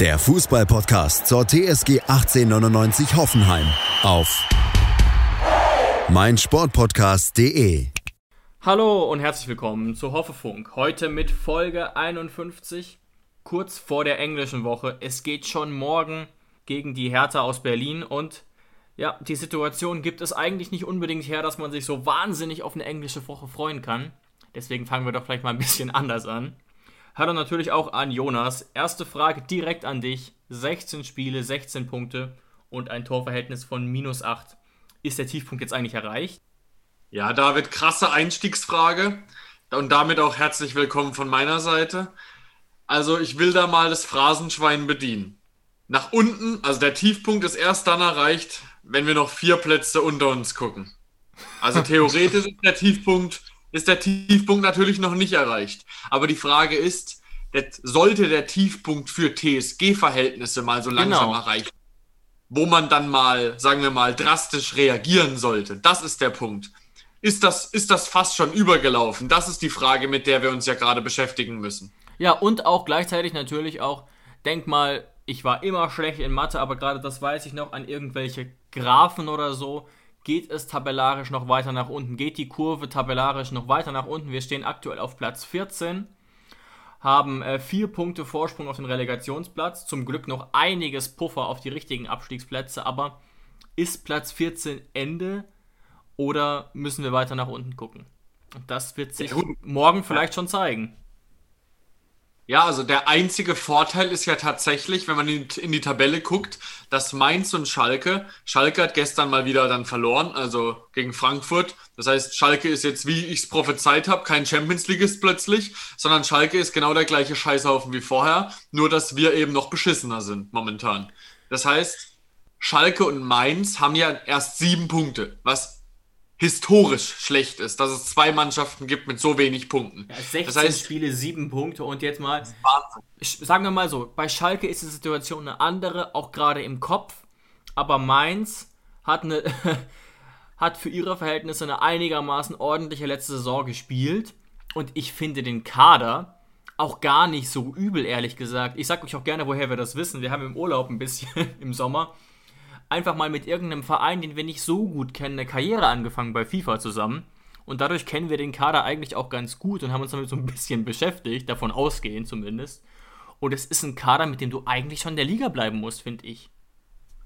der Fußballpodcast zur TSG 1899 Hoffenheim auf meinsportpodcast.de. Hallo und herzlich willkommen zu Hoffefunk. Heute mit Folge 51, kurz vor der englischen Woche. Es geht schon morgen gegen die Hertha aus Berlin und ja, die Situation gibt es eigentlich nicht unbedingt her, dass man sich so wahnsinnig auf eine englische Woche freuen kann. Deswegen fangen wir doch vielleicht mal ein bisschen anders an. Hallo natürlich auch an Jonas. Erste Frage direkt an dich. 16 Spiele, 16 Punkte und ein Torverhältnis von minus 8. Ist der Tiefpunkt jetzt eigentlich erreicht? Ja, David, krasse Einstiegsfrage und damit auch herzlich willkommen von meiner Seite. Also ich will da mal das Phrasenschwein bedienen. Nach unten, also der Tiefpunkt ist erst dann erreicht, wenn wir noch vier Plätze unter uns gucken. Also theoretisch ist der Tiefpunkt, ist der Tiefpunkt natürlich noch nicht erreicht. Aber die Frage ist, sollte der Tiefpunkt für TSG-Verhältnisse mal so langsam genau. erreicht, wo man dann mal, sagen wir mal, drastisch reagieren sollte. Das ist der Punkt ist das, ist das fast schon übergelaufen? Das ist die Frage, mit der wir uns ja gerade beschäftigen müssen. Ja, und auch gleichzeitig natürlich auch, denk mal, ich war immer schlecht in Mathe, aber gerade das weiß ich noch, an irgendwelche Graphen oder so, geht es tabellarisch noch weiter nach unten, geht die Kurve tabellarisch noch weiter nach unten. Wir stehen aktuell auf Platz 14, haben äh, vier Punkte Vorsprung auf den Relegationsplatz, zum Glück noch einiges Puffer auf die richtigen Abstiegsplätze, aber ist Platz 14 Ende? Oder müssen wir weiter nach unten gucken? Das wird sich morgen vielleicht schon zeigen. Ja, also der einzige Vorteil ist ja tatsächlich, wenn man in, die Tabelle guckt, dass Mainz und Schalke, Schalke hat gestern mal wieder dann verloren, also gegen Frankfurt. Das heißt, Schalke ist jetzt, wie ich es prophezeit habe, kein Champions Leagueist plötzlich, sondern Schalke ist genau der gleiche Scheißhaufen wie vorher, nur dass wir eben noch beschissener sind momentan. Das heißt, Schalke und Mainz haben ja erst sieben Punkte, was historisch schlecht ist, dass es zwei Mannschaften gibt mit so wenig Punkten. Ja, 16 das heißt, Spiele, sieben Punkte und jetzt mal, sagen wir mal so, bei Schalke ist die Situation eine andere, auch gerade im Kopf, aber Mainz hat, eine, hat für ihre Verhältnisse eine einigermaßen ordentliche letzte Saison gespielt und ich finde den Kader auch gar nicht so übel, ehrlich gesagt. Ich sag euch auch gerne, woher wir das wissen. Wir haben im Urlaub ein bisschen im Sommer einfach mal mit irgendeinem Verein, den wir nicht so gut kennen, eine Karriere angefangen bei FIFA zusammen. Und dadurch kennen wir den Kader eigentlich auch ganz gut und haben uns damit so ein bisschen beschäftigt, davon ausgehend zumindest. Und es ist ein Kader, mit dem du eigentlich schon in der Liga bleiben musst, finde ich.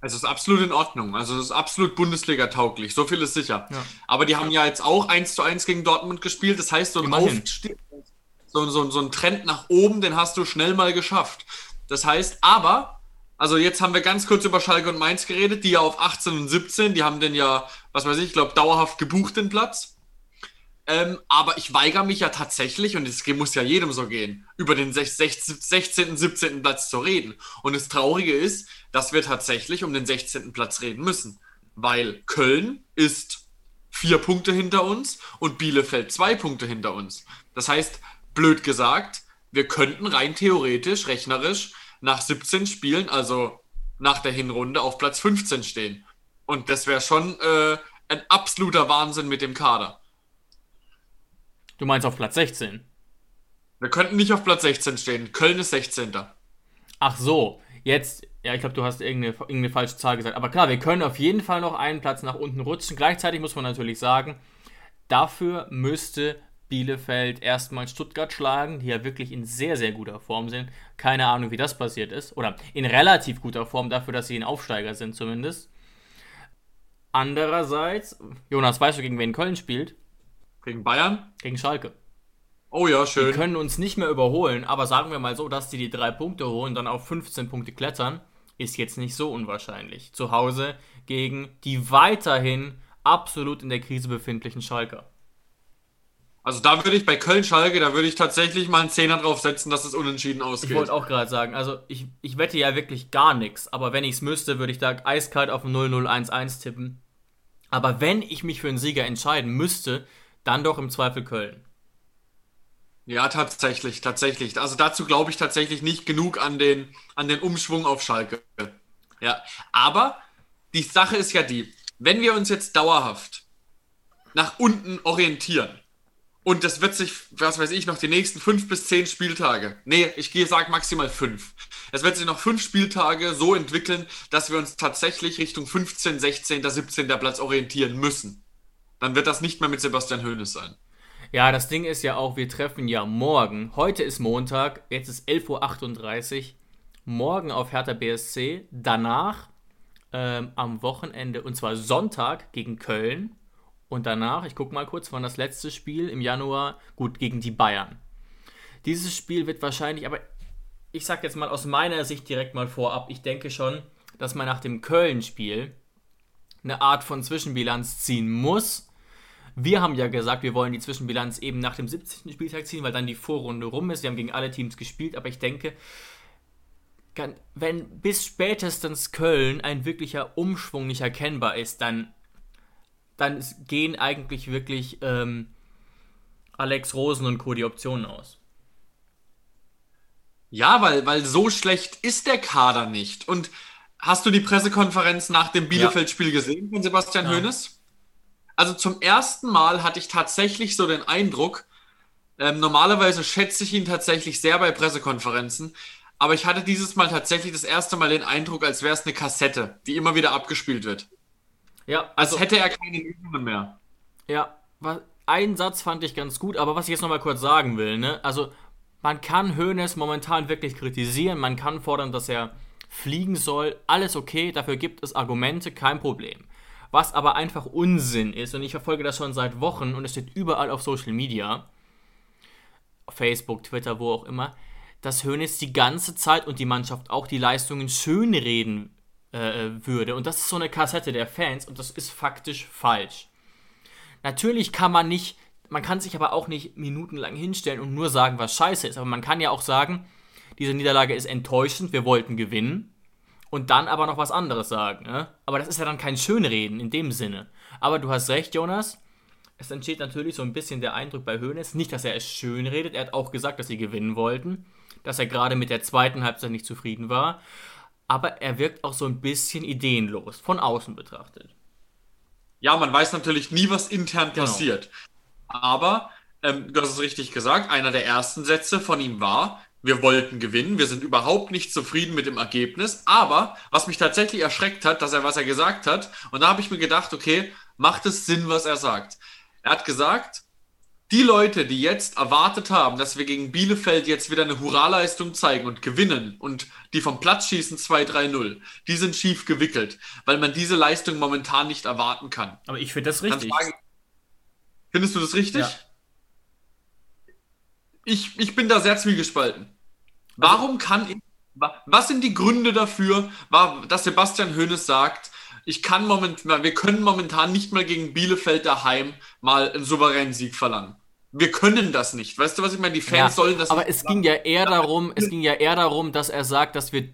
Es ist absolut in Ordnung. Also es ist absolut Bundesliga-tauglich. So viel ist sicher. Ja. Aber die haben ja jetzt auch 1 zu 1 gegen Dortmund gespielt. Das heißt, so ein, Aufstieg, so, so, so ein Trend nach oben, den hast du schnell mal geschafft. Das heißt, aber also jetzt haben wir ganz kurz über Schalke und Mainz geredet, die ja auf 18 und 17, die haben den ja, was weiß ich, ich glaube, dauerhaft gebucht den Platz. Ähm, aber ich weigere mich ja tatsächlich, und es muss ja jedem so gehen, über den 16. und 17. Platz zu reden. Und das Traurige ist, dass wir tatsächlich um den 16. Platz reden müssen. Weil Köln ist vier Punkte hinter uns und Bielefeld zwei Punkte hinter uns. Das heißt, blöd gesagt, wir könnten rein theoretisch, rechnerisch, nach 17 Spielen, also nach der Hinrunde, auf Platz 15 stehen. Und das wäre schon äh, ein absoluter Wahnsinn mit dem Kader. Du meinst auf Platz 16? Wir könnten nicht auf Platz 16 stehen. Köln ist 16. Ach so, jetzt, ja, ich glaube, du hast irgendeine, irgendeine falsche Zahl gesagt. Aber klar, wir können auf jeden Fall noch einen Platz nach unten rutschen. Gleichzeitig muss man natürlich sagen, dafür müsste Bielefeld erstmal Stuttgart schlagen, die ja wirklich in sehr, sehr guter Form sind. Keine Ahnung, wie das passiert ist. Oder in relativ guter Form dafür, dass sie ein Aufsteiger sind zumindest. Andererseits, Jonas, weißt du, gegen wen Köln spielt? Gegen Bayern? Gegen Schalke. Oh ja, schön. Die können uns nicht mehr überholen, aber sagen wir mal so, dass die die drei Punkte holen, dann auf 15 Punkte klettern, ist jetzt nicht so unwahrscheinlich. Zu Hause gegen die weiterhin absolut in der Krise befindlichen Schalker. Also da würde ich bei Köln-Schalke, da würde ich tatsächlich mal einen Zehner drauf setzen, dass es unentschieden ausgeht. Ich wollte auch gerade sagen, also ich, ich wette ja wirklich gar nichts, aber wenn ich es müsste, würde ich da eiskalt auf 0-0-1-1 tippen. Aber wenn ich mich für einen Sieger entscheiden müsste, dann doch im Zweifel Köln. Ja, tatsächlich, tatsächlich. Also dazu glaube ich tatsächlich nicht genug an den, an den Umschwung auf Schalke. Ja, aber die Sache ist ja die, wenn wir uns jetzt dauerhaft nach unten orientieren und das wird sich, was weiß ich, noch die nächsten fünf bis zehn Spieltage, nee, ich gehe, sag maximal fünf. Es wird sich noch fünf Spieltage so entwickeln, dass wir uns tatsächlich Richtung 15, 16, 17. Platz orientieren müssen. Dann wird das nicht mehr mit Sebastian Hoeneß sein. Ja, das Ding ist ja auch, wir treffen ja morgen. Heute ist Montag, jetzt ist 11.38 Uhr. Morgen auf Hertha BSC. Danach ähm, am Wochenende, und zwar Sonntag gegen Köln. Und danach, ich gucke mal kurz, wann das letzte Spiel im Januar, gut, gegen die Bayern. Dieses Spiel wird wahrscheinlich, aber ich sag jetzt mal aus meiner Sicht direkt mal vorab, ich denke schon, dass man nach dem Köln-Spiel eine Art von Zwischenbilanz ziehen muss wir haben ja gesagt, wir wollen die Zwischenbilanz eben nach dem 70. Spieltag ziehen, weil dann die Vorrunde rum ist. Wir haben gegen alle Teams gespielt, aber ich denke, wenn bis spätestens Köln ein wirklicher Umschwung nicht erkennbar ist, dann, dann gehen eigentlich wirklich ähm, Alex Rosen und Co. die Optionen aus. Ja, weil, weil so schlecht ist der Kader nicht. Und hast du die Pressekonferenz nach dem Bielefeld-Spiel ja. gesehen von Sebastian. Hoeneß? also zum ersten Mal hatte ich tatsächlich so den Eindruck, ähm, normalerweise schätze ich ihn tatsächlich sehr bei Pressekonferenzen, aber ich hatte dieses Mal tatsächlich das erste Mal den Eindruck, als wäre es eine Kassette, die immer wieder abgespielt wird. Ja. Also, als hätte er keine Übungen mehr. Ja, einen Satz fand ich ganz gut, aber was ich jetzt nochmal kurz sagen will, ne? Also, man kann Hoeneß momentan wirklich kritisieren, man kann fordern, dass er fliegen soll, alles okay, dafür gibt es Argumente, kein Problem was aber einfach Unsinn ist. Und ich verfolge das schon seit Wochen und es steht überall auf Social Media, Facebook, Twitter, wo auch immer, dass Hoeneß die ganze Zeit und die Mannschaft auch die Leistungen schönreden äh, würde. Und das ist so eine Kassette der Fans und das ist faktisch falsch. Natürlich kann man nicht, man kann sich aber auch nicht minutenlang hinstellen und nur sagen, was scheiße ist. Aber man kann ja auch sagen, diese Niederlage ist enttäuschend, wir wollten gewinnen und dann aber noch was anderes sagen. Ne? Aber das ist ja dann kein Schönreden in dem Sinne. Aber du hast recht, Jonas. Es entsteht natürlich so ein bisschen der Eindruck bei Hoeneß, nicht, dass er es schön redet. Er hat auch gesagt, dass sie gewinnen wollten, dass er gerade mit der zweiten Halbzeit nicht zufrieden war. Aber er wirkt auch so ein bisschen ideenlos, von außen betrachtet. Ja, man weiß natürlich nie, was intern genau. passiert. Aber, ähm, du hast es richtig gesagt, einer der ersten Sätze von ihm war, wir wollten gewinnen, wir sind überhaupt nicht zufrieden mit dem Ergebnis, aber was mich tatsächlich erschreckt hat, dass er was er gesagt hat, und da habe ich mir gedacht, okay, macht es Sinn, was er sagt. Er hat gesagt, die Leute, die jetzt erwartet haben, dass wir gegen Bielefeld jetzt wieder eine Hurraleistung zeigen und gewinnen und die vom Platz schießen 2-3-0, die sind schief gewickelt, weil man diese Leistung momentan nicht erwarten kann. Aber ich finde das richtig. Frage, findest du das richtig? Ja. Ich, ich bin da sehr zwiegespalten. Warum kann ich, was sind die Gründe dafür, dass Sebastian Hoeneß sagt, ich kann momentan, wir können momentan nicht mal gegen Bielefeld daheim mal einen souveränen Sieg verlangen. Wir können das nicht. Weißt du, was ich meine? Die Fans ja, sollen das Aber es ging ja eher darum, es ging ja eher darum, dass er sagt, dass wir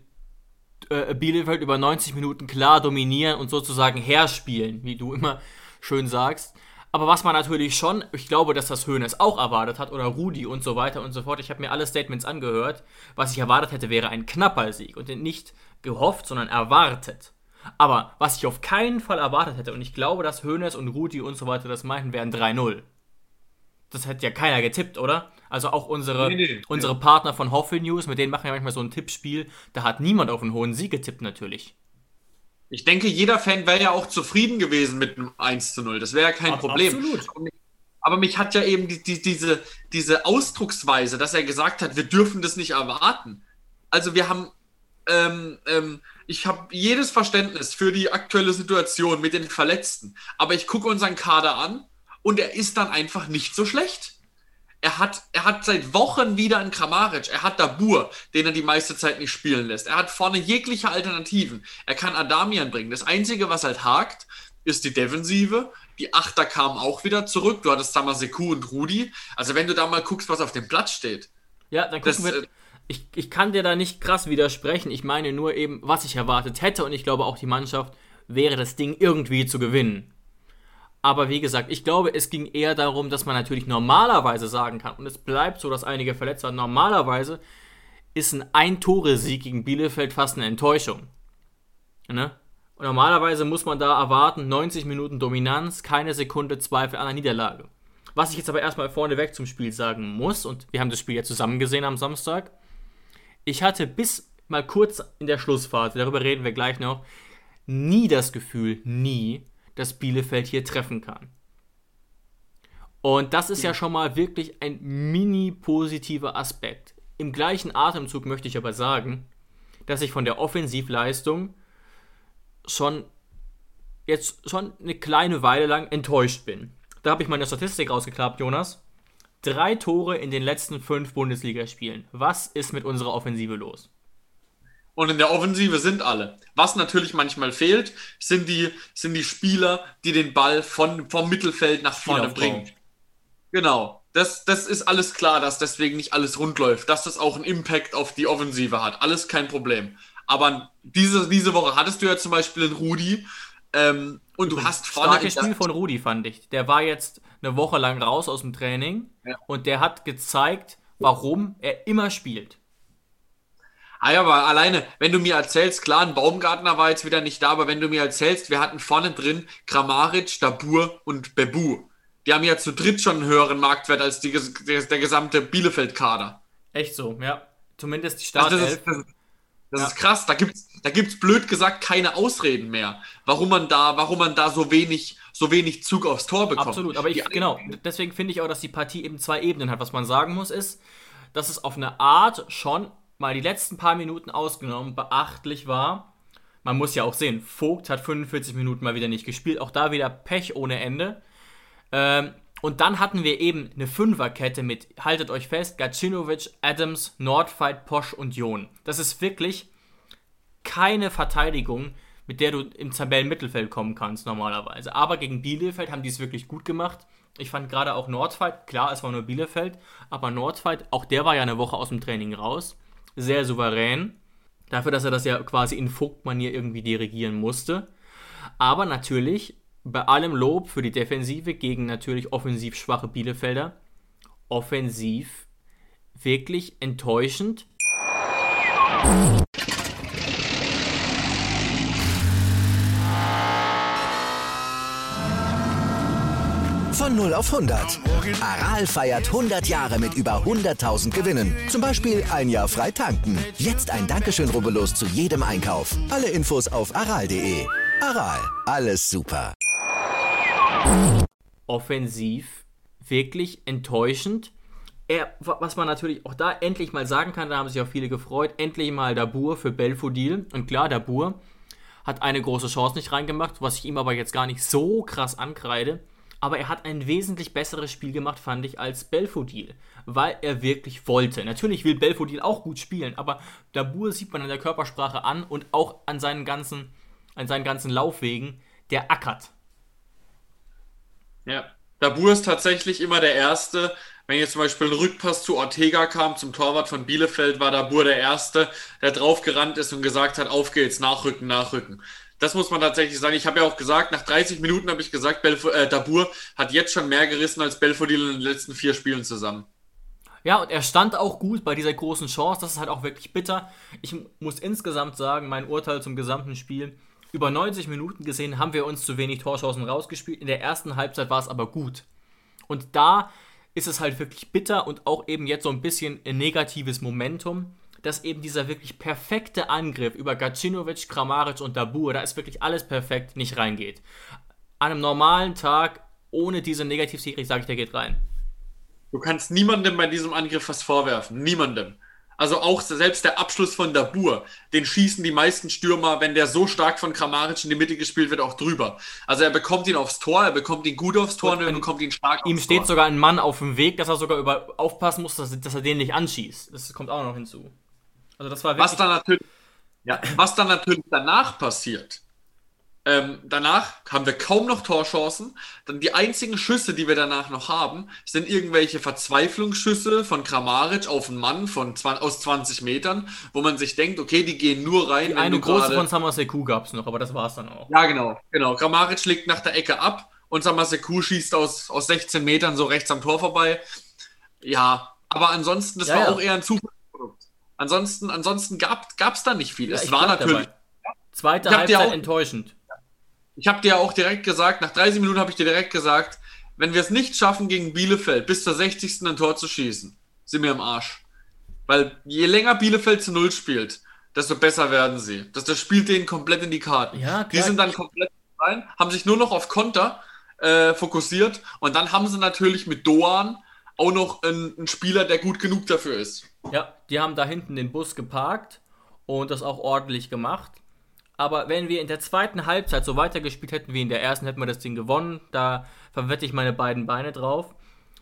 äh, Bielefeld über 90 Minuten klar dominieren und sozusagen herspielen, wie du immer schön sagst. Aber was man natürlich schon, ich glaube, dass das Höhnes auch erwartet hat oder Rudi und so weiter und so fort. Ich habe mir alle Statements angehört. Was ich erwartet hätte, wäre ein knapper Sieg und nicht gehofft, sondern erwartet. Aber was ich auf keinen Fall erwartet hätte, und ich glaube, dass Höhnes und Rudi und so weiter das meinten, wären 3-0. Das hätte ja keiner getippt, oder? Also auch unsere, nee, nee, unsere nee. Partner von Hoffel News, mit denen machen wir manchmal so ein Tippspiel. Da hat niemand auf einen hohen Sieg getippt, natürlich. Ich denke, jeder Fan wäre ja auch zufrieden gewesen mit einem 1 zu 0. Das wäre ja kein Ach, Problem. Absolut. Aber mich hat ja eben die, die, diese, diese Ausdrucksweise, dass er gesagt hat, wir dürfen das nicht erwarten. Also wir haben, ähm, ähm, ich habe jedes Verständnis für die aktuelle Situation mit den Verletzten. Aber ich gucke unseren Kader an und er ist dann einfach nicht so schlecht. Er hat, er hat seit Wochen wieder einen Kramaric. Er hat Dabur, den er die meiste Zeit nicht spielen lässt. Er hat vorne jegliche Alternativen. Er kann Adamian bringen. Das Einzige, was halt hakt, ist die Defensive. Die Achter kamen auch wieder zurück. Du hattest Samaseku und Rudi. Also wenn du da mal guckst, was auf dem Platz steht. Ja, dann gucken das, wir. Äh, ich, ich kann dir da nicht krass widersprechen. Ich meine nur eben, was ich erwartet hätte und ich glaube auch die Mannschaft wäre das Ding irgendwie zu gewinnen. Aber wie gesagt, ich glaube, es ging eher darum, dass man natürlich normalerweise sagen kann, und es bleibt so, dass einige verletzt waren, normalerweise ist ein Ein-Tore-Sieg gegen Bielefeld fast eine Enttäuschung. Ne? Und normalerweise muss man da erwarten, 90 Minuten Dominanz, keine Sekunde Zweifel an der Niederlage. Was ich jetzt aber erstmal vorneweg zum Spiel sagen muss, und wir haben das Spiel ja zusammen gesehen am Samstag, ich hatte bis mal kurz in der Schlussphase, darüber reden wir gleich noch, nie das Gefühl, nie, dass Bielefeld hier treffen kann. Und das ist ja schon mal wirklich ein mini positiver Aspekt. Im gleichen Atemzug möchte ich aber sagen, dass ich von der Offensivleistung schon jetzt schon eine kleine Weile lang enttäuscht bin. Da habe ich meine Statistik rausgeklappt, Jonas. Drei Tore in den letzten fünf Bundesligaspielen. Was ist mit unserer Offensive los? Und in der Offensive sind alle. Was natürlich manchmal fehlt, sind die, sind die Spieler, die den Ball von, vom Mittelfeld nach vorne bringen. Genau. Das, das ist alles klar, dass deswegen nicht alles rund läuft, dass das auch einen Impact auf die Offensive hat. Alles kein Problem. Aber diese, diese Woche hattest du ja zum Beispiel einen Rudi ähm, und du hast vorne. Starkes Spiel von Rudi, fand ich. Der war jetzt eine Woche lang raus aus dem Training ja. und der hat gezeigt, warum er immer spielt. Ah ja, aber alleine, wenn du mir erzählst, klar, ein Baumgartner war jetzt wieder nicht da, aber wenn du mir erzählst, wir hatten vorne drin Kramaric, Dabur und Bebu. Die haben ja zu dritt schon einen höheren Marktwert als die, der, der gesamte Bielefeld-Kader. Echt so, ja. Zumindest die Startelf. Also das, ist, das, ja. ist krass. Da gibt's, da gibt's blöd gesagt keine Ausreden mehr, warum man da, warum man da so wenig, so wenig Zug aufs Tor bekommt. Absolut. Aber ich, genau. Deswegen finde ich auch, dass die Partie eben zwei Ebenen hat. Was man sagen muss ist, dass es auf eine Art schon mal die letzten paar Minuten ausgenommen, beachtlich war. Man muss ja auch sehen, Vogt hat 45 Minuten mal wieder nicht gespielt, auch da wieder Pech ohne Ende. Ähm, und dann hatten wir eben eine Fünferkette mit, haltet euch fest, Gacinovic, Adams, Nordfight, Posch und Jon. Das ist wirklich keine Verteidigung, mit der du im Tabellenmittelfeld kommen kannst normalerweise. Aber gegen Bielefeld haben die es wirklich gut gemacht. Ich fand gerade auch Nordfight, klar, es war nur Bielefeld, aber Nordfight, auch der war ja eine Woche aus dem Training raus sehr souverän. Dafür, dass er das ja quasi in Vogt-Manier irgendwie dirigieren musste. Aber natürlich bei allem Lob für die Defensive gegen natürlich offensiv schwache Bielefelder. Offensiv wirklich enttäuschend. 0 auf 100. Aral feiert 100 Jahre mit über 100.000 Gewinnen. Zum Beispiel ein Jahr frei tanken. Jetzt ein Dankeschön, rubbellos zu jedem Einkauf. Alle Infos auf aral.de. Aral, alles super. Offensiv wirklich enttäuschend. Er, was man natürlich auch da endlich mal sagen kann, da haben sich auch viele gefreut, endlich mal Dabur für Belfodil. Und klar, Dabur hat eine große Chance nicht reingemacht, was ich ihm aber jetzt gar nicht so krass ankreide aber er hat ein wesentlich besseres Spiel gemacht, fand ich, als Belfodil, weil er wirklich wollte. Natürlich will Belfodil auch gut spielen, aber Dabur sieht man an der Körpersprache an und auch an seinen ganzen, an seinen ganzen Laufwegen, der ackert. Ja, Dabur ist tatsächlich immer der Erste. Wenn jetzt zum Beispiel ein Rückpass zu Ortega kam, zum Torwart von Bielefeld, war Dabur der Erste, der draufgerannt ist und gesagt hat, auf geht's, nachrücken, nachrücken. Das muss man tatsächlich sagen. Ich habe ja auch gesagt, nach 30 Minuten habe ich gesagt, Belf äh, Dabur hat jetzt schon mehr gerissen als Belfodil in den letzten vier Spielen zusammen. Ja, und er stand auch gut bei dieser großen Chance. Das ist halt auch wirklich bitter. Ich muss insgesamt sagen, mein Urteil zum gesamten Spiel. Über 90 Minuten gesehen haben wir uns zu wenig Torchancen rausgespielt. In der ersten Halbzeit war es aber gut. Und da ist es halt wirklich bitter und auch eben jetzt so ein bisschen ein negatives Momentum dass eben dieser wirklich perfekte Angriff über Gacinovic, Kramaric und Dabur, da ist wirklich alles perfekt, nicht reingeht. An einem normalen Tag, ohne diese Negativserie, sage ich, der geht rein. Du kannst niemandem bei diesem Angriff was vorwerfen. Niemandem. Also auch selbst der Abschluss von Dabur, den schießen die meisten Stürmer, wenn der so stark von Kramaric in die Mitte gespielt wird, auch drüber. Also er bekommt ihn aufs Tor, er bekommt ihn gut aufs Tor und, er bekommt ihn stark Ihm steht Tor. sogar ein Mann auf dem Weg, dass er sogar über aufpassen muss, dass, dass er den nicht anschießt. Das kommt auch noch hinzu. Also das war was dann natürlich, ja, was dann natürlich danach passiert, Ähm, danach haben wir kaum noch Torchancen. Dann die einzigen Schüsse, die wir danach noch haben, sind irgendwelche Verzweiflungsschüsse von Kramaric auf einen Mann von aus 20 Metern, wo man sich denkt, okay, die gehen nur rein. Die eine große von Samaseku gab es noch, aber das war es dann auch. Ja, genau. genau. Kramaric legt nach der Ecke ab und Samaseku schießt aus, aus 16 Metern so rechts am Tor vorbei. Ja, aber ansonsten, das ja, war ja. auch eher ein Zufallsprodukt. Ansonsten, ansonsten gab es da nicht viel. Ja, es war natürlich. Dabei. Zweite Halbzeit enttäuschend ich habe dir auch direkt gesagt, nach 30 Minuten habe ich dir direkt gesagt, wenn wir es nicht schaffen, gegen Bielefeld bis zur 60. ein Tor zu schießen, sind wir im Arsch. Weil je länger Bielefeld zu Null spielt, desto besser werden sie. Das, das spielt denen komplett in die Karten. Ja, die sind dann komplett rein, haben sich nur noch auf Konter äh, fokussiert und dann haben sie natürlich mit Doan auch noch einen, einen Spieler, der gut genug dafür ist. Ja, die haben da hinten den Bus geparkt und das auch ordentlich gemacht. Aber wenn wir in der zweiten Halbzeit so weitergespielt hätten wie in der ersten, hätten wir das Ding gewonnen. Da verwette ich meine beiden Beine drauf.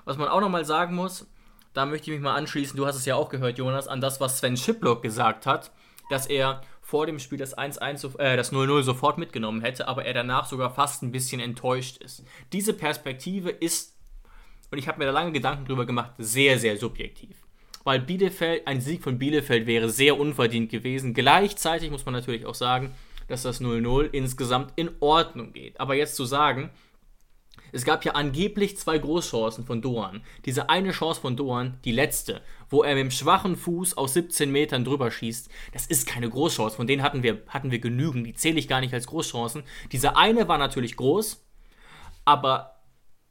Was man auch nochmal sagen muss, da möchte ich mich mal anschließen, du hast es ja auch gehört, Jonas, an das, was Sven Schiplock gesagt hat, dass er vor dem Spiel das 1-1, äh, das 0-0 sofort mitgenommen hätte, aber er danach sogar fast ein bisschen enttäuscht ist. Diese Perspektive ist, und ich habe mir da lange Gedanken drüber gemacht, sehr, sehr subjektiv weil Bielefeld, ein Sieg von Bielefeld wäre sehr unverdient gewesen. Gleichzeitig muss man natürlich auch sagen, dass das 0-0 insgesamt in Ordnung geht. Aber jetzt zu sagen, es gab ja angeblich zwei Großchancen von Doan. Diese eine Chance von Doan, die letzte, wo er mit dem schwachen Fuß aus 17 Metern drüber schießt, das ist keine Großchance. Von denen hatten wir, hatten wir genügend. Die zähle ich gar nicht als Großchancen. Diese eine war natürlich groß, aber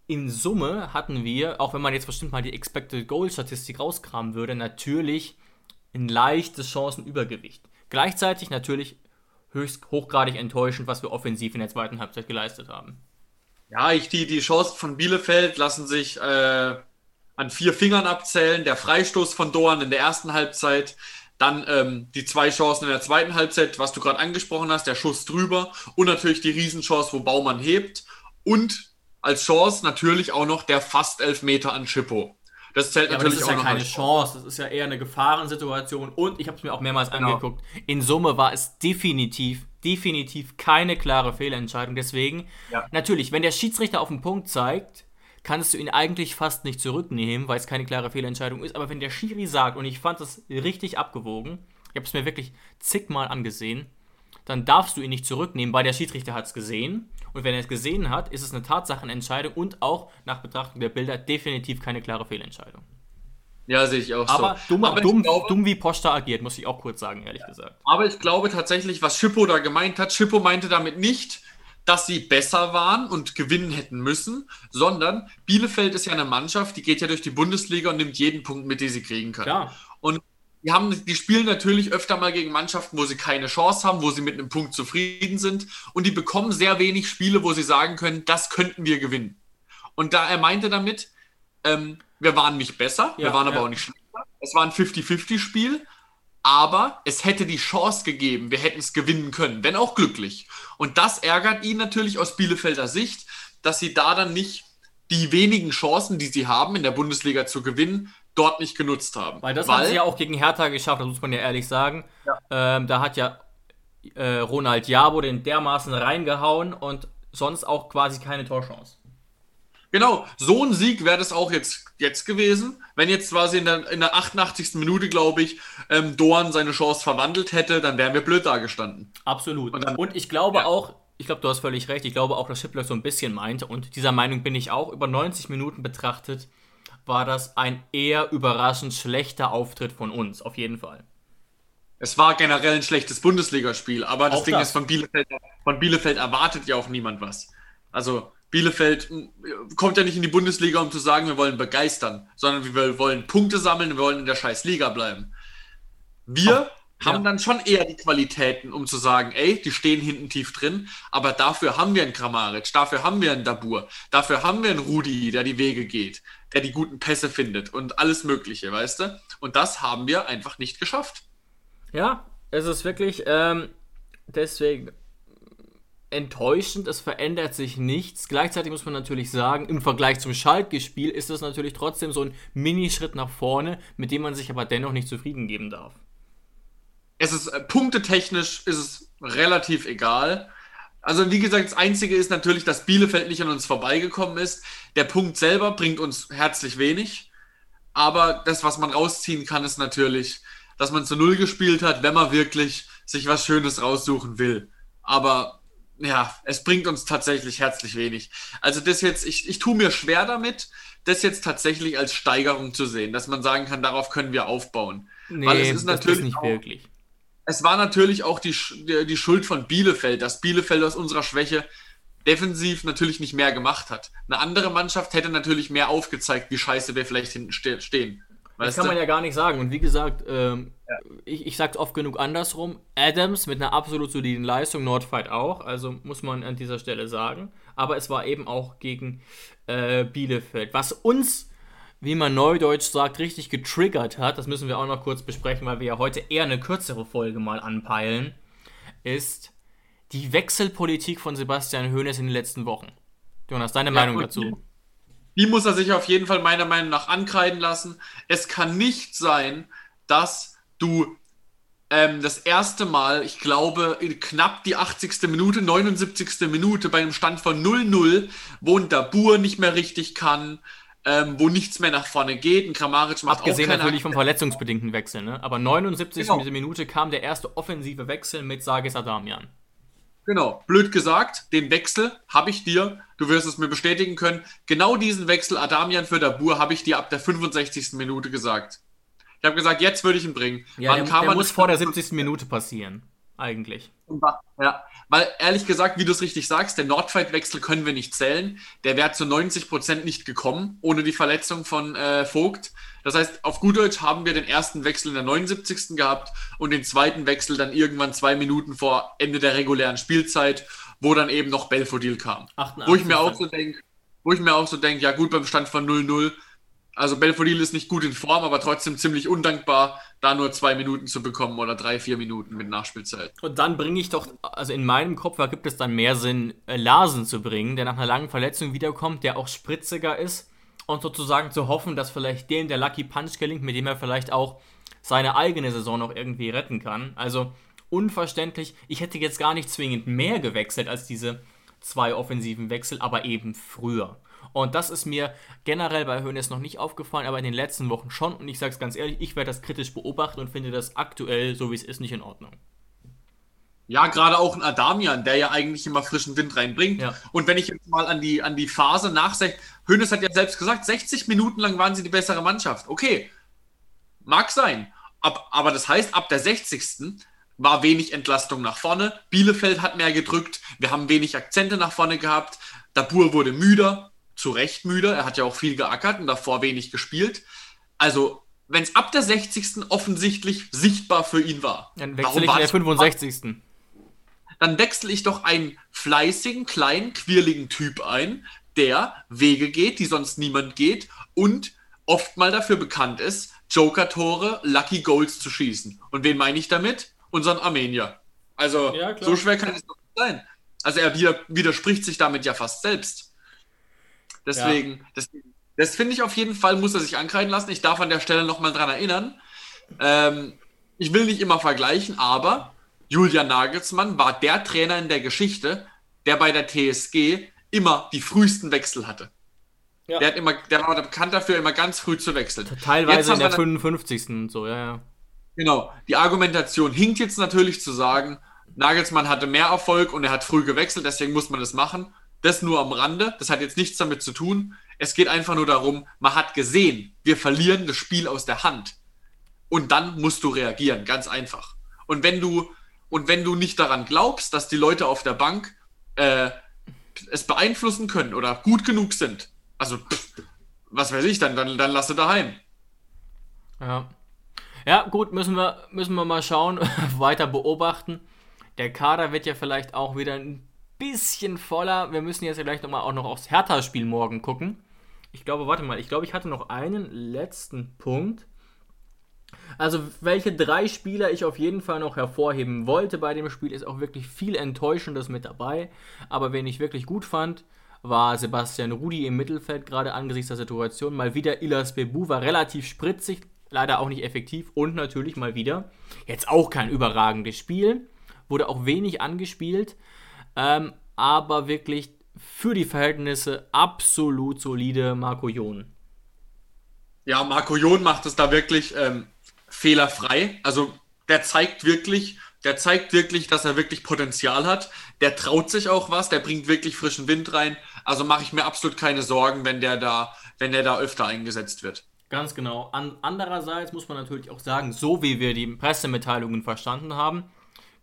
in Summe hatten wir, auch wenn man jetzt bestimmt mal die Expected Goal Statistik rauskramen würde, natürlich ein leichtes Chancenübergewicht. Gleichzeitig natürlich höchst hochgradig enttäuschend, was wir offensiv in der zweiten Halbzeit geleistet haben. Ja, ich, die, die Chancen von Bielefeld lassen sich äh, an vier Fingern abzählen. Der Freistoß von Doan in der ersten Halbzeit, dann ähm, die zwei Chancen in der zweiten Halbzeit, was du gerade angesprochen hast, der Schuss drüber und natürlich die Riesenchance, wo Baumann hebt und als Chance natürlich auch noch der fast Elfmeter an Schippo. Das zählt ja, natürlich das ist ja keine Chance, das ist ja eher eine Gefahrensituation und ich habe es mir auch mehrmals genau. angeguckt. In Summe war es definitiv, definitiv keine klare Fehlentscheidung. Deswegen, ja. natürlich, wenn der Schiedsrichter auf den Punkt zeigt, kannst du ihn eigentlich fast nicht zurücknehmen, weil es keine klare Fehlentscheidung ist. Aber wenn der Schiri sagt, und ich fand das richtig abgewogen, ich habe es mir wirklich zigmal angesehen, dann darfst du ihn nicht zurücknehmen, weil der Schiedsrichter hat es gesehen. Und wenn er es gesehen hat, ist es eine Tatsachenentscheidung und auch nach Betrachtung der Bilder definitiv keine klare Fehlentscheidung. Ja, sehe ich auch aber so. Dumm, aber dumm, glaube, dumm wie Posta agiert, muss ich auch kurz sagen, ehrlich ja. gesagt. Aber ich glaube tatsächlich, was Schippo da gemeint hat, Schippo meinte damit nicht, dass sie besser waren und gewinnen hätten müssen, sondern Bielefeld ist ja eine Mannschaft, die geht ja durch die Bundesliga und nimmt jeden Punkt mit, den sie kriegen können. Ja. Die, haben, die spielen natürlich öfter mal gegen Mannschaften, wo sie keine Chance haben, wo sie mit einem Punkt zufrieden sind. Und die bekommen sehr wenig Spiele, wo sie sagen können, das könnten wir gewinnen. Und da er meinte damit, ähm, wir waren nicht besser, ja, wir waren aber ja. auch nicht schlechter. Es war ein 50-50-Spiel, aber es hätte die Chance gegeben, wir hätten es gewinnen können, wenn auch glücklich. Und das ärgert ihn natürlich aus Bielefelder Sicht, dass sie da dann nicht die wenigen Chancen, die sie haben, in der Bundesliga zu gewinnen, dort nicht genutzt haben. Weil das Weil, haben sie ja auch gegen Hertha geschafft, das muss man ja ehrlich sagen. Ja. Ähm, da hat ja äh, Ronald Jabo den dermaßen reingehauen und sonst auch quasi keine Torchance. Genau, so ein Sieg wäre das auch jetzt, jetzt gewesen, wenn jetzt quasi in der, in der 88. Minute, glaube ich, ähm, Doan seine Chance verwandelt hätte, dann wären wir blöd dagestanden. Absolut. Und, dann, und ich glaube ja. auch, ich glaube, du hast völlig recht, ich glaube auch, dass Schippler so ein bisschen meinte und dieser Meinung bin ich auch, über 90 Minuten betrachtet, war das ein eher überraschend schlechter Auftritt von uns, auf jeden Fall. Es war generell ein schlechtes Bundesligaspiel, aber das auch Ding das. ist, von Bielefeld, von Bielefeld erwartet ja auch niemand was. Also Bielefeld kommt ja nicht in die Bundesliga, um zu sagen, wir wollen begeistern, sondern wir wollen Punkte sammeln, wir wollen in der scheiß Liga bleiben. Wir haben ja. dann schon eher die Qualitäten, um zu sagen, ey, die stehen hinten tief drin, aber dafür haben wir einen Kramaric, dafür haben wir einen Dabur, dafür haben wir einen Rudi, der die Wege geht, der die guten Pässe findet und alles Mögliche, weißt du? Und das haben wir einfach nicht geschafft. Ja, es ist wirklich ähm, deswegen enttäuschend, es verändert sich nichts. Gleichzeitig muss man natürlich sagen, im Vergleich zum Schalke-Spiel ist das natürlich trotzdem so ein Minischritt nach vorne, mit dem man sich aber dennoch nicht zufrieden geben darf es ist äh, punktetechnisch ist es relativ egal. Also wie gesagt, das Einzige ist natürlich, dass Bielefeld nicht an uns vorbeigekommen ist. Der Punkt selber bringt uns herzlich wenig. Aber das, was man rausziehen kann, ist natürlich, dass man zu Null gespielt hat, wenn man wirklich sich was Schönes raussuchen will. Aber ja, es bringt uns tatsächlich herzlich wenig. Also das jetzt, ich, ich tue mir schwer damit, das jetzt tatsächlich als Steigerung zu sehen, dass man sagen kann, darauf können wir aufbauen. Nee, Weil es ist natürlich ist nicht auch, wirklich. Es war natürlich auch die, die Schuld von Bielefeld, dass Bielefeld aus unserer Schwäche defensiv natürlich nicht mehr gemacht hat. Eine andere Mannschaft hätte natürlich mehr aufgezeigt, wie scheiße wir vielleicht hinten stehen. das kann man ja gar nicht sagen. Und wie gesagt, ähm, ja. ich, ich sag's oft genug andersrum. Adams mit einer absolut soliden Leistung, Nordfight auch, also muss man an dieser Stelle sagen. Aber es war eben auch gegen äh, Bielefeld. Was uns, wie man neudeutsch sagt, richtig getriggert hat, das müssen wir auch noch kurz besprechen, weil wir ja heute eher eine kürzere Folge mal anpeilen, ist die Wechselpolitik von Sebastian Hoeneß in den letzten Wochen. Jonas, deine ja, Meinung dazu? Die muss er sich auf jeden Fall meiner Meinung nach ankreiden lassen. Es kann nicht sein, dass du ähm, das erste Mal, ich glaube, in knapp die 80. Minute, 79. Minute bei einem Stand von 0-0, wo ein Dabur nicht mehr richtig kann, ähm, wo nichts mehr nach vorne geht. Ein Kramaric macht Abgesehen auch natürlich vom verletzungsbedingten Wechsel, ne? Aber 79. Genau. Minute kam der erste offensive Wechsel mit Sages Adamian. Genau, blöd gesagt, den Wechsel habe ich dir, du wirst es mir bestätigen können, genau diesen Wechsel Adamian für Dabur habe ich dir ab der 65. Minute gesagt. Ich habe gesagt, jetzt würde ich ihn bringen. Ja, Wann der, der muss vor der 70. Minute passieren, eigentlich. Ja, weil ehrlich gesagt, wie du es richtig sagst, der Nordfight-Wechsel können wir nicht zählen. Der wäre zu 90% nicht gekommen, ohne die Verletzung von äh, Vogt. Das heißt, auf gut Deutsch haben wir den ersten Wechsel in der 79. gehabt und den zweiten Wechsel dann irgendwann zwei Minuten vor Ende der regulären Spielzeit, wo dann eben noch Belfodil kam. 88. Wo ich mir auch so denke, wo ich mir auch so denke, ja gut, beim Stand von 0-0, also Belfodil ist nicht gut in Form, aber trotzdem ziemlich undankbar, da nur zwei Minuten zu bekommen oder drei, vier Minuten mit Nachspielzeit. Und dann bringe ich doch, also in meinem Kopf gibt es dann mehr Sinn, äh, Larsen zu bringen, der nach einer langen Verletzung wiederkommt, der auch spritziger ist und sozusagen zu hoffen, dass vielleicht dem der Lucky Punch gelingt, mit dem er vielleicht auch seine eigene Saison noch irgendwie retten kann. Also unverständlich. Ich hätte jetzt gar nicht zwingend mehr gewechselt als diese zwei offensiven Wechsel, aber eben früher. Und das ist mir generell bei Hoeneß noch nicht aufgefallen, aber in den letzten Wochen schon. Und ich sage es ganz ehrlich, ich werde das kritisch beobachten und finde das aktuell, so wie es ist, nicht in Ordnung. Ja, gerade auch ein Adamian, der ja eigentlich immer frischen Wind reinbringt. Ja. Und wenn ich jetzt mal an die, an die Phase nach Hönes hat ja selbst gesagt, 60 Minuten lang waren sie die bessere Mannschaft. Okay, mag sein. Ab, aber das heißt, ab der 60. war wenig Entlastung nach vorne. Bielefeld hat mehr gedrückt. Wir haben wenig Akzente nach vorne gehabt. Dabur wurde müder, zu Recht müder. Er hat ja auch viel geackert und davor wenig gespielt. Also wenn es ab der 60. offensichtlich sichtbar für ihn war. Dann wechsle ich in der 65 dann wechsle ich doch einen fleißigen, kleinen, quirligen Typ ein, der Wege geht, die sonst niemand geht und oft mal dafür bekannt ist, Joker-Tore, Lucky Goals zu schießen. Und wen meine ich damit? Unseren Armenier. Also, ja, so schwer kann es doch nicht sein. Also, er widerspricht sich damit ja fast selbst. Deswegen, ja. das, das finde ich auf jeden Fall, muss er sich ankreiden lassen. Ich darf an der Stelle nochmal dran erinnern. Ähm, ich will nicht immer vergleichen, aber Julian Nagelsmann war der Trainer in der Geschichte, der bei der TSG immer die frühesten Wechsel hatte. Ja. Der, hat immer, der war bekannt dafür, immer ganz früh zu wechseln. Teilweise in der 55. und so, ja, ja. Genau. Die Argumentation hinkt jetzt natürlich zu sagen, Nagelsmann hatte mehr Erfolg und er hat früh gewechselt, deswegen muss man das machen. Das nur am Rande. Das hat jetzt nichts damit zu tun. Es geht einfach nur darum, man hat gesehen, wir verlieren das Spiel aus der Hand. Und dann musst du reagieren, ganz einfach. Und wenn du und wenn du nicht daran glaubst, dass die Leute auf der Bank äh, es beeinflussen können oder gut genug sind, also pff, was weiß ich, dann, dann, dann lasse daheim. Ja. Ja, gut, müssen wir, müssen wir mal schauen, weiter beobachten. Der Kader wird ja vielleicht auch wieder ein bisschen voller. Wir müssen jetzt vielleicht nochmal auch noch aufs Hertha-Spiel morgen gucken. Ich glaube, warte mal, ich glaube, ich hatte noch einen letzten Punkt. Also, welche drei Spieler ich auf jeden Fall noch hervorheben wollte bei dem Spiel, ist auch wirklich viel Enttäuschendes mit dabei. Aber wen ich wirklich gut fand, war Sebastian Rudi im Mittelfeld, gerade angesichts der Situation. Mal wieder Ilas Bebu war relativ spritzig, leider auch nicht effektiv. Und natürlich mal wieder, jetzt auch kein überragendes Spiel, wurde auch wenig angespielt. Ähm, aber wirklich für die Verhältnisse absolut solide Marco Jon. Ja, Marco Jon macht es da wirklich ähm, fehlerfrei. Also der zeigt wirklich, der zeigt wirklich, dass er wirklich Potenzial hat. Der traut sich auch was, der bringt wirklich frischen Wind rein. Also mache ich mir absolut keine Sorgen, wenn der da, wenn der da öfter eingesetzt wird. Ganz genau. An, andererseits muss man natürlich auch sagen, so wie wir die Pressemitteilungen verstanden haben,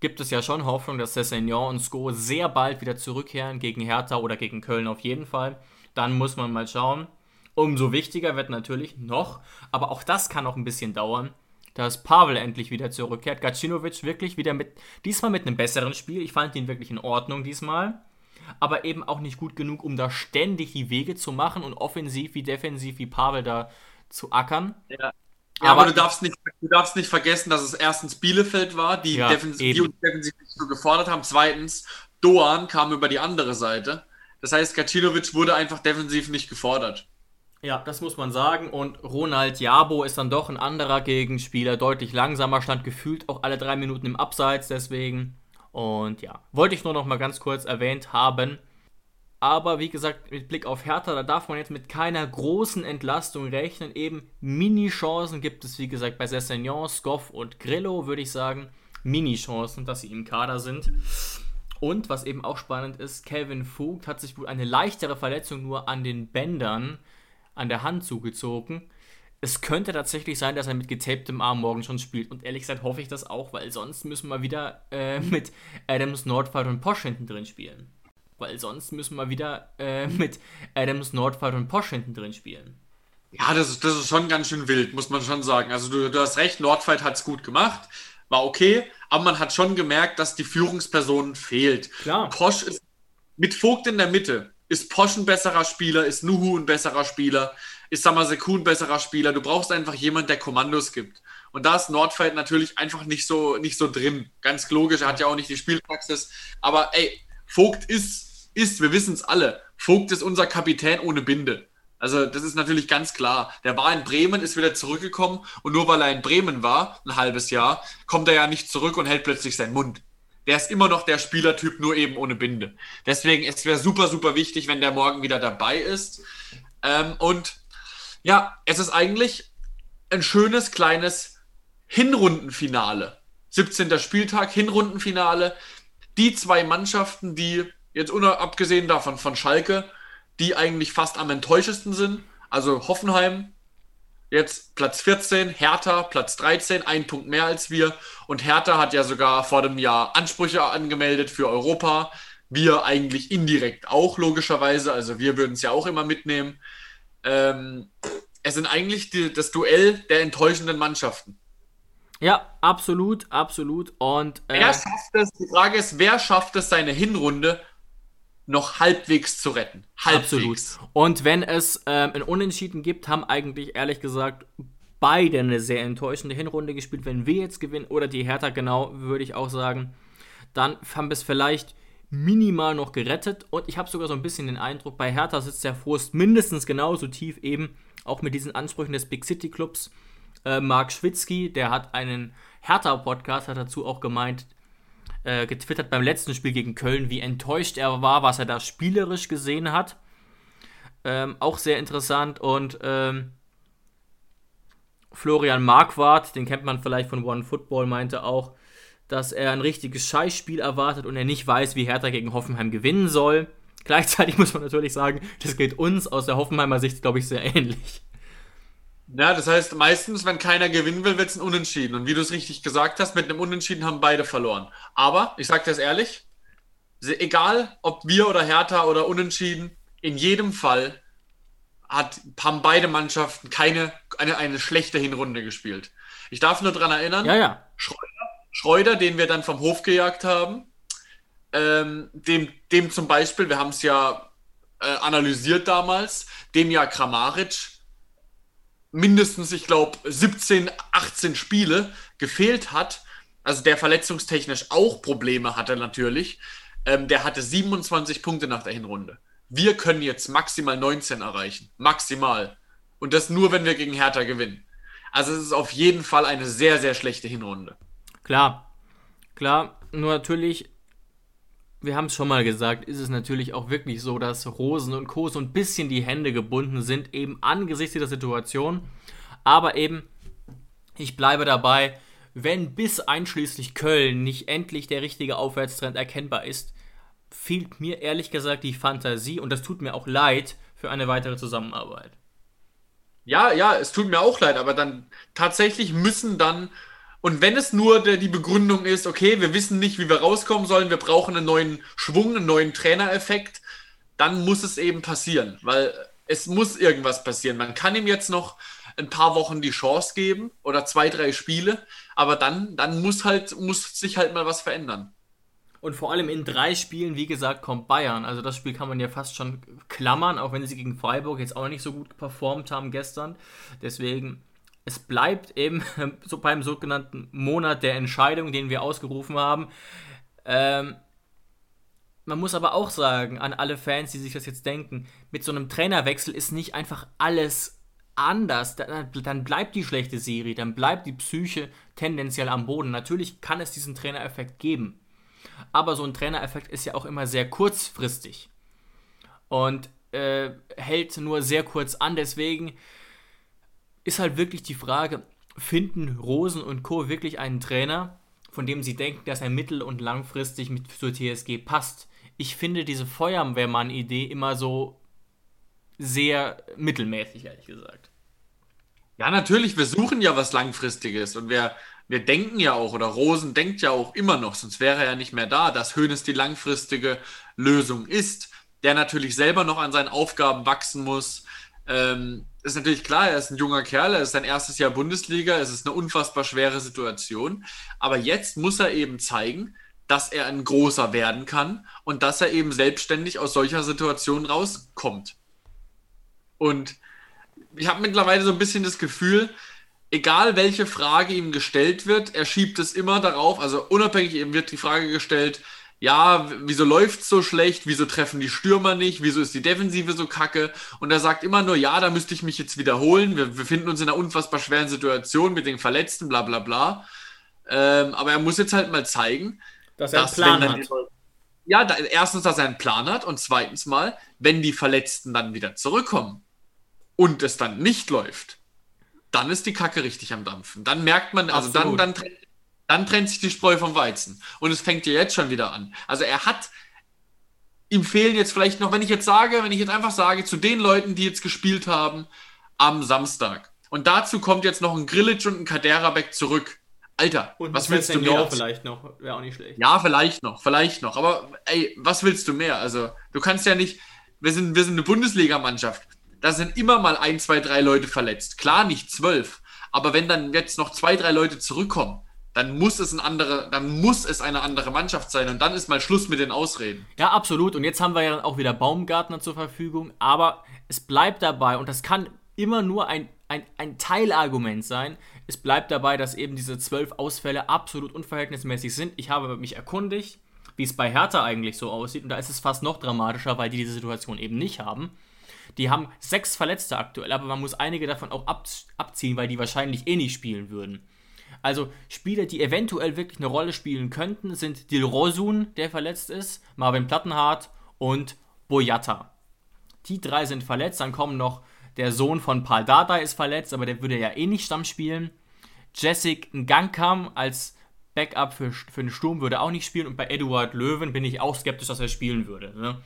gibt es ja schon Hoffnung, dass Cessignon und Sko sehr bald wieder zurückkehren gegen Hertha oder gegen Köln auf jeden Fall. Dann muss man mal schauen. Umso wichtiger wird natürlich noch, aber auch das kann noch ein bisschen dauern, dass Pavel endlich wieder zurückkehrt. Gacinovic wirklich wieder mit, diesmal mit einem besseren Spiel. Ich fand ihn wirklich in Ordnung diesmal. Aber eben auch nicht gut genug, um da ständig die Wege zu machen und offensiv wie defensiv wie Pavel da zu ackern. Ja. Ja, aber, aber, du darfst, nicht, du darfst nicht vergessen, dass es erstens Bielefeld war, die, ja, defensiv, uns defensiv nicht so gefordert haben. Zweitens, Doan kam über die andere Seite. Das heißt, Kacinovic wurde einfach defensiv nicht gefordert. Ja, das muss man sagen. Und Ronald Jabo ist dann doch ein anderer Gegenspieler, deutlich langsamer, stand gefühlt auch alle drei Minuten im Abseits, deswegen. Und ja, wollte ich nur noch mal ganz kurz erwähnt haben. Aber wie gesagt, mit Blick auf Hertha, da darf man jetzt mit keiner großen Entlastung rechnen. Eben Mini-Chancen gibt es, wie gesagt, bei Sessignon, Skoff und Grillo, würde ich sagen. Mini-Chancen, dass sie im Kader sind. Und was eben auch spannend ist, Kevin Vogt hat sich wohl eine leichtere Verletzung nur an den Bändern an der Hand zugezogen. Es könnte tatsächlich sein, dass er mit getaptem Arm morgen schon spielt. Und ehrlich gesagt hoffe ich das auch, weil sonst müssen wir wieder äh, mit Adams, Nordfall und Posch hinten drin spielen weil sonst müssen wir wieder äh, mit Adams, Nordfall und Posch hinten drin spielen. Ja, das ist, das ist schon ganz schön wild, muss man schon sagen. Also du, du hast recht, Nordfight hat es gut gemacht, war okay, aber man hat schon gemerkt, dass die Führungsperson fehlt. Klar. Posch ist mit Vogt in der Mitte. Ist Posch ein besserer Spieler? Ist Nuhu ein besserer Spieler? Ist Samaseku ein besserer Spieler? Du brauchst einfach jemanden, der Kommandos gibt. Und da ist Nordfight natürlich einfach nicht so, nicht so drin. Ganz logisch, er hat ja auch nicht die Spielpraxis. Aber ey, Vogt ist ist, wir wissen es alle, Vogt ist unser Kapitän ohne Binde. Also das ist natürlich ganz klar. Der war in Bremen, ist wieder zurückgekommen und nur weil er in Bremen war, ein halbes Jahr, kommt er ja nicht zurück und hält plötzlich seinen Mund. Der ist immer noch der Spielertyp, nur eben ohne Binde. Deswegen, es wäre super, super wichtig, wenn der morgen wieder dabei ist. Ähm, und ja, es ist eigentlich ein schönes, kleines Hinrundenfinale. 17. Spieltag, Hinrundenfinale. Die zwei Mannschaften, die jetzt abgesehen davon von Schalke, die eigentlich fast am enttäuschesten sind. Also Hoffenheim jetzt Platz 14, Hertha Platz 13, ein Punkt mehr als wir. Und Hertha hat ja sogar vor dem Jahr Ansprüche angemeldet für Europa. Wir eigentlich indirekt auch, logischerweise. Also wir würden es ja auch immer mitnehmen. Ähm, es sind eigentlich die, das Duell der enttäuschenden Mannschaften. Ja, absolut, absolut. Und äh, wer schafft es? Die Frage ist, wer schafft es, seine Hinrunde noch halbwegs zu retten. Halbwegs. Absolut. Und wenn es ähm, ein Unentschieden gibt, haben eigentlich ehrlich gesagt beide eine sehr enttäuschende Hinrunde gespielt. Wenn wir jetzt gewinnen oder die Hertha genau, würde ich auch sagen, dann haben wir es vielleicht minimal noch gerettet. Und ich habe sogar so ein bisschen den Eindruck, bei Hertha sitzt der Frust mindestens genauso tief eben, auch mit diesen Ansprüchen des Big City Clubs. Äh, Marc Schwitzky, der hat einen Hertha-Podcast, hat dazu auch gemeint, äh, getwittert beim letzten Spiel gegen Köln, wie enttäuscht er war, was er da spielerisch gesehen hat. Ähm, auch sehr interessant und ähm, Florian Marquardt, den kennt man vielleicht von One Football, meinte auch, dass er ein richtiges Scheißspiel erwartet und er nicht weiß, wie Hertha gegen Hoffenheim gewinnen soll. Gleichzeitig muss man natürlich sagen, das geht uns aus der Hoffenheimer Sicht, glaube ich, sehr ähnlich. Ja, das heißt, meistens, wenn keiner gewinnen will, wird es ein Unentschieden. Und wie du es richtig gesagt hast, mit einem Unentschieden haben beide verloren. Aber, ich sage das ehrlich, egal ob wir oder Hertha oder Unentschieden, in jedem Fall hat, haben beide Mannschaften keine, eine, eine schlechte Hinrunde gespielt. Ich darf nur daran erinnern, ja, ja. Schreuder, Schreuder, den wir dann vom Hof gejagt haben, ähm, dem, dem zum Beispiel, wir haben es ja äh, analysiert damals, dem ja Kramaric mindestens, ich glaube, 17, 18 Spiele gefehlt hat, also der verletzungstechnisch auch Probleme hatte natürlich, ähm, der hatte 27 Punkte nach der Hinrunde. Wir können jetzt maximal 19 erreichen. Maximal. Und das nur, wenn wir gegen Hertha gewinnen. Also es ist auf jeden Fall eine sehr, sehr schlechte Hinrunde. Klar. Klar. Nur natürlich wir haben es schon mal gesagt, ist es natürlich auch wirklich so, dass Rosen und Co. so ein bisschen die Hände gebunden sind, eben angesichts dieser Situation. Aber eben, ich bleibe dabei, wenn bis einschließlich Köln nicht endlich der richtige Aufwärtstrend erkennbar ist, fehlt mir ehrlich gesagt die Fantasie und das tut mir auch leid für eine weitere Zusammenarbeit. Ja, ja, es tut mir auch leid, aber dann tatsächlich müssen dann und wenn es nur die Begründung ist, okay, wir wissen nicht, wie wir rauskommen sollen, wir brauchen einen neuen Schwung, einen neuen Trainereffekt, dann muss es eben passieren, weil es muss irgendwas passieren. Man kann ihm jetzt noch ein paar Wochen die Chance geben oder zwei, drei Spiele, aber dann, dann muss halt, muss sich halt mal was verändern. Und vor allem in drei Spielen, wie gesagt, kommt Bayern. Also das Spiel kann man ja fast schon klammern, auch wenn sie gegen Freiburg jetzt auch nicht so gut performt haben gestern. Deswegen es bleibt eben so beim sogenannten Monat der Entscheidung, den wir ausgerufen haben. Ähm, man muss aber auch sagen, an alle Fans, die sich das jetzt denken, mit so einem Trainerwechsel ist nicht einfach alles anders. Dann, dann bleibt die schlechte Serie, dann bleibt die Psyche tendenziell am Boden. Natürlich kann es diesen Trainereffekt geben. Aber so ein Trainereffekt ist ja auch immer sehr kurzfristig. Und äh, hält nur sehr kurz an. Deswegen ist halt wirklich die Frage, finden Rosen und Co. wirklich einen Trainer, von dem sie denken, dass er mittel- und langfristig mit zur TSG passt? Ich finde diese Feuerwehrmann-Idee immer so sehr mittelmäßig, ehrlich gesagt. Ja, natürlich, wir suchen ja was Langfristiges und wir, wir denken ja auch, oder Rosen denkt ja auch immer noch, sonst wäre er ja nicht mehr da, dass Hönes die langfristige Lösung ist, der natürlich selber noch an seinen Aufgaben wachsen muss, ähm, ist natürlich klar, er ist ein junger Kerl, er ist sein erstes Jahr Bundesliga, es ist eine unfassbar schwere Situation. Aber jetzt muss er eben zeigen, dass er ein großer werden kann und dass er eben selbstständig aus solcher Situation rauskommt. Und ich habe mittlerweile so ein bisschen das Gefühl, egal welche Frage ihm gestellt wird, er schiebt es immer darauf, also unabhängig eben wird die Frage gestellt, ja, wieso läuft's so schlecht, wieso treffen die Stürmer nicht, wieso ist die Defensive so kacke und er sagt immer nur, ja, da müsste ich mich jetzt wiederholen, wir befinden uns in einer unfassbar schweren Situation mit den Verletzten, bla bla bla. Ähm, aber er muss jetzt halt mal zeigen, dass er dass, einen Plan hat. ja, da, erstens, dass er einen Plan hat und zweitens mal, wenn die Verletzten dann wieder zurückkommen und es dann nicht läuft, dann ist die Kacke richtig am Dampfen. Dann merkt man, also Absolut. dann, dann dann trennt sich die Spreu vom Weizen. Und es fängt ja jetzt schon wieder an. Also er hat, ihm fehlen jetzt vielleicht noch, wenn ich jetzt sage, wenn ich jetzt einfach sage, zu den Leuten, die jetzt gespielt haben am Samstag. Und dazu kommt jetzt noch ein Grillitsch und ein Kaderabek zurück. Alter, und was willst du mehr? vielleicht noch, wäre auch nicht schlecht. Ja, vielleicht noch, vielleicht noch. Aber ey, was willst du mehr? Also, du kannst ja nicht, wir sind, wir sind eine Bundesligamannschaft. Da sind immer mal ein, zwei, drei Leute verletzt. Klar, nicht zwölf. Aber wenn dann jetzt noch zwei, drei Leute zurückkommen, dann muss es ein andere, dann muss es eine andere Mannschaft sein und dann ist mal Schluss mit den Ausreden. Ja, absolut. Und jetzt haben wir ja auch wieder Baumgartner zur Verfügung, aber es bleibt dabei und das kann immer nur ein, ein, ein Teilargument sein. Es bleibt dabei, dass eben diese zwölf Ausfälle absolut unverhältnismäßig sind. Ich habe mich erkundigt, wie es bei Hertha eigentlich so aussieht und da ist es fast noch dramatischer, weil die diese Situation eben nicht haben. Die haben sechs Verletzte aktuell, aber man muss einige davon auch abziehen, weil die wahrscheinlich eh nicht spielen würden. Also Spieler, die eventuell wirklich eine Rolle spielen könnten, sind Dilrosun, der verletzt ist, Marvin Plattenhardt und Boyata. Die drei sind verletzt, dann kommen noch der Sohn von Paul Dada ist verletzt, aber der würde ja eh nicht Stamm spielen. Jessic Ngankam als Backup für, für den Sturm würde auch nicht spielen und bei Eduard Löwen bin ich auch skeptisch, dass er spielen würde. Ne?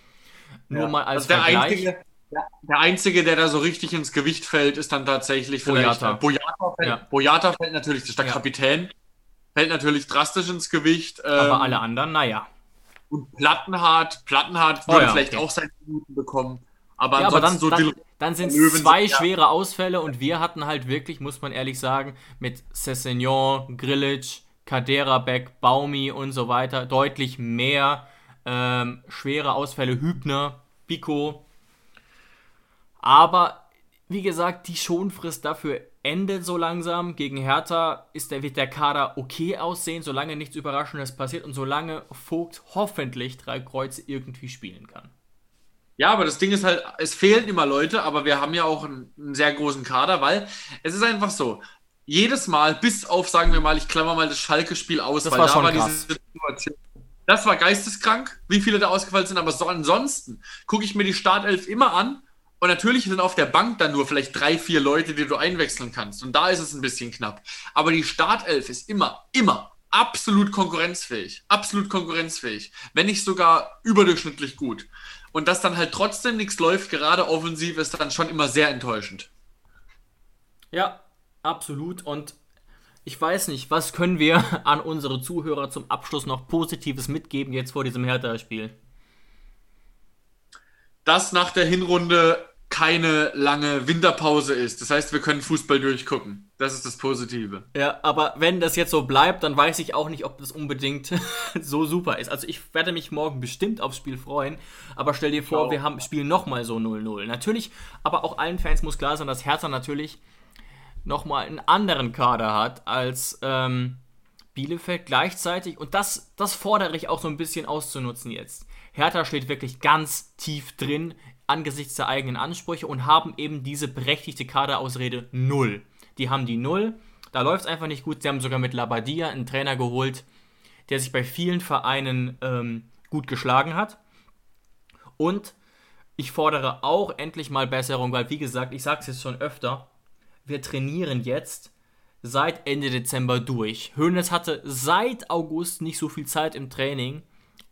Nur ja, mal als Vergleich. Einzige, der Einzige, der da so richtig ins Gewicht fällt, ist dann tatsächlich Boyata. Boyata fällt, ja. Boyata fällt natürlich, der ja. Kapitän, fällt natürlich drastisch ins Gewicht. Aber ähm, alle anderen, naja. Und Plattenhardt, Plattenhardt oh, würde ja, vielleicht okay. auch seine Minuten bekommen. Aber, ja, aber dann, so dann, dann sind es zwei schwere Ausfälle und wir hatten halt wirklich, muss man ehrlich sagen, mit Cessignon, Grillitsch, Kaderabek, Baumi und so weiter deutlich mehr ähm, schwere Ausfälle. Hübner, Pico, aber wie gesagt, die Schonfrist dafür endet so langsam. Gegen Hertha ist der, wird der Kader okay aussehen, solange nichts Überraschendes passiert und solange Vogt hoffentlich drei Kreuze irgendwie spielen kann. Ja, aber das Ding ist halt, es fehlen immer Leute, aber wir haben ja auch einen, einen sehr großen Kader, weil es ist einfach so, jedes Mal, bis auf, sagen wir mal, ich klammer mal das Schalke-Spiel aus, das weil war da war krass. diese Situation. Das war geisteskrank, wie viele da ausgefallen sind, aber so ansonsten gucke ich mir die Startelf immer an und natürlich sind auf der Bank dann nur vielleicht drei, vier Leute, die du einwechseln kannst. Und da ist es ein bisschen knapp. Aber die Startelf ist immer, immer absolut konkurrenzfähig. Absolut konkurrenzfähig. Wenn nicht sogar überdurchschnittlich gut. Und dass dann halt trotzdem nichts läuft, gerade offensiv, ist dann schon immer sehr enttäuschend. Ja, absolut. Und ich weiß nicht, was können wir an unsere Zuhörer zum Abschluss noch Positives mitgeben jetzt vor diesem Hertha-Spiel? Dass nach der Hinrunde keine lange Winterpause ist. Das heißt, wir können Fußball durchgucken. Das ist das Positive. Ja, aber wenn das jetzt so bleibt, dann weiß ich auch nicht, ob das unbedingt so super ist. Also ich werde mich morgen bestimmt aufs Spiel freuen, aber stell dir vor, oh. wir haben spielen nochmal so 0-0. Natürlich, aber auch allen Fans muss klar sein, dass Hertha natürlich nochmal einen anderen Kader hat als ähm, Bielefeld gleichzeitig. Und das, das fordere ich auch so ein bisschen auszunutzen jetzt. Hertha steht wirklich ganz tief drin angesichts der eigenen Ansprüche und haben eben diese berechtigte Kaderausrede null. Die haben die null, da läuft es einfach nicht gut. Sie haben sogar mit Labadia einen Trainer geholt, der sich bei vielen Vereinen ähm, gut geschlagen hat. Und ich fordere auch endlich mal Besserung, weil wie gesagt, ich sage es jetzt schon öfter, wir trainieren jetzt seit Ende Dezember durch. Hönes hatte seit August nicht so viel Zeit im Training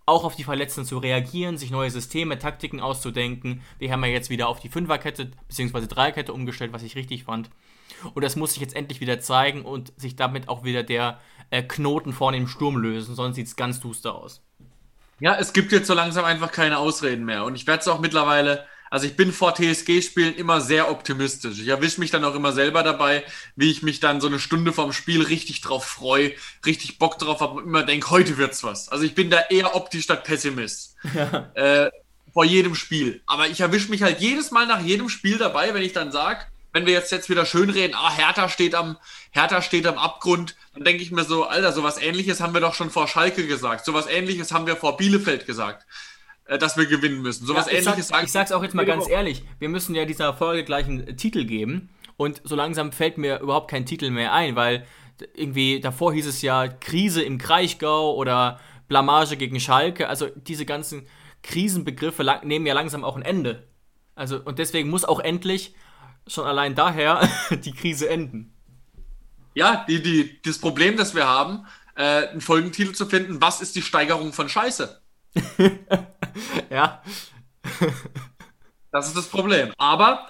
auch auf die Verletzten zu reagieren, sich neue Systeme, Taktiken auszudenken. Wir haben ja jetzt wieder auf die Fünferkette bzw. Dreierkette umgestellt, was ich richtig fand. Und das muss sich jetzt endlich wieder zeigen und sich damit auch wieder der äh, Knoten vorne im Sturm lösen, sonst sieht es ganz duster aus. Ja, es gibt jetzt so langsam einfach keine Ausreden mehr. Und ich werde es auch mittlerweile also ich bin vor TSG-Spielen immer sehr optimistisch. Ich erwische mich dann auch immer selber dabei, wie ich mich dann so eine Stunde vorm Spiel richtig drauf freue, richtig Bock drauf habe und immer denke, heute wird's was. Also ich bin da eher optisch statt Pessimist. Ja. Äh, vor jedem Spiel. Aber ich erwische mich halt jedes Mal nach jedem Spiel dabei, wenn ich dann sage, wenn wir jetzt, jetzt wieder schön reden, ah, Hertha steht am, Hertha steht am Abgrund, dann denke ich mir so, Alter, sowas ähnliches haben wir doch schon vor Schalke gesagt, sowas ähnliches haben wir vor Bielefeld gesagt. Äh, dass wir gewinnen müssen. Sowas ja, ähnliches sag, Ich sag's auch jetzt mal ganz ehrlich, wir müssen ja dieser Folge gleich einen Titel geben und so langsam fällt mir überhaupt kein Titel mehr ein, weil irgendwie davor hieß es ja Krise im Kraichgau oder Blamage gegen Schalke, also diese ganzen Krisenbegriffe nehmen ja langsam auch ein Ende. Also und deswegen muss auch endlich schon allein daher die Krise enden. Ja, die, die, das Problem, das wir haben, äh, einen Folgentitel zu finden, was ist die Steigerung von Scheiße? ja. das ist das Problem. Aber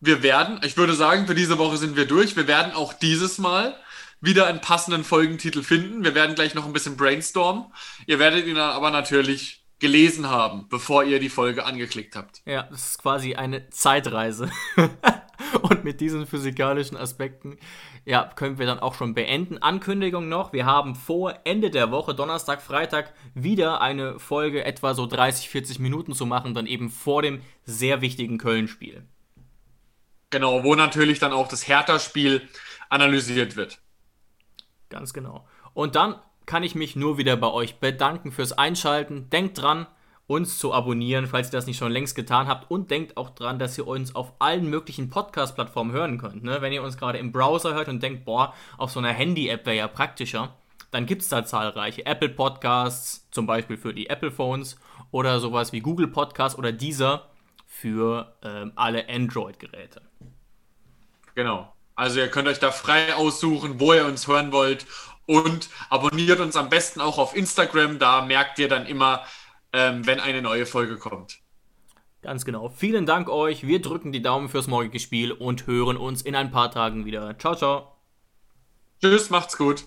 wir werden, ich würde sagen, für diese Woche sind wir durch. Wir werden auch dieses Mal wieder einen passenden Folgentitel finden. Wir werden gleich noch ein bisschen brainstormen. Ihr werdet ihn aber natürlich gelesen haben, bevor ihr die Folge angeklickt habt. Ja, das ist quasi eine Zeitreise. Und mit diesen physikalischen Aspekten ja, können wir dann auch schon beenden. Ankündigung noch, wir haben vor Ende der Woche, Donnerstag, Freitag, wieder eine Folge etwa so 30, 40 Minuten zu machen, dann eben vor dem sehr wichtigen Köln-Spiel. Genau, wo natürlich dann auch das Hertha-Spiel analysiert wird. Ganz genau. Und dann kann ich mich nur wieder bei euch bedanken fürs Einschalten. Denkt dran, uns zu abonnieren, falls ihr das nicht schon längst getan habt. Und denkt auch dran, dass ihr uns auf allen möglichen Podcast-Plattformen hören könnt. Ne? Wenn ihr uns gerade im Browser hört und denkt, boah, auf so einer Handy-App wäre ja praktischer, dann gibt es da zahlreiche Apple Podcasts, zum Beispiel für die Apple Phones oder sowas wie Google Podcasts oder dieser für ähm, alle Android-Geräte. Genau. Also ihr könnt euch da frei aussuchen, wo ihr uns hören wollt und abonniert uns am besten auch auf Instagram. Da merkt ihr dann immer, ähm, wenn eine neue Folge kommt. Ganz genau. Vielen Dank euch. Wir drücken die Daumen fürs morgige Spiel und hören uns in ein paar Tagen wieder. Ciao, ciao. Tschüss, macht's gut.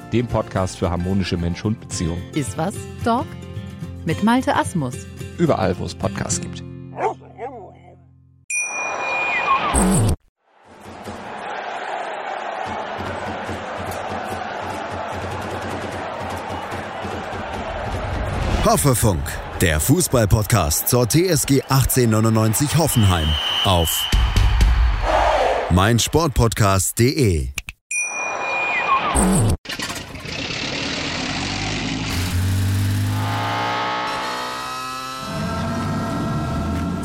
dem Podcast für harmonische Mensch-Hund-Beziehungen. Ist was, Dog? Mit Malte Asmus. Überall, wo es Podcasts gibt. Hoffefunk, der Fußballpodcast zur TSG 1899 Hoffenheim auf meinsportpodcast.de.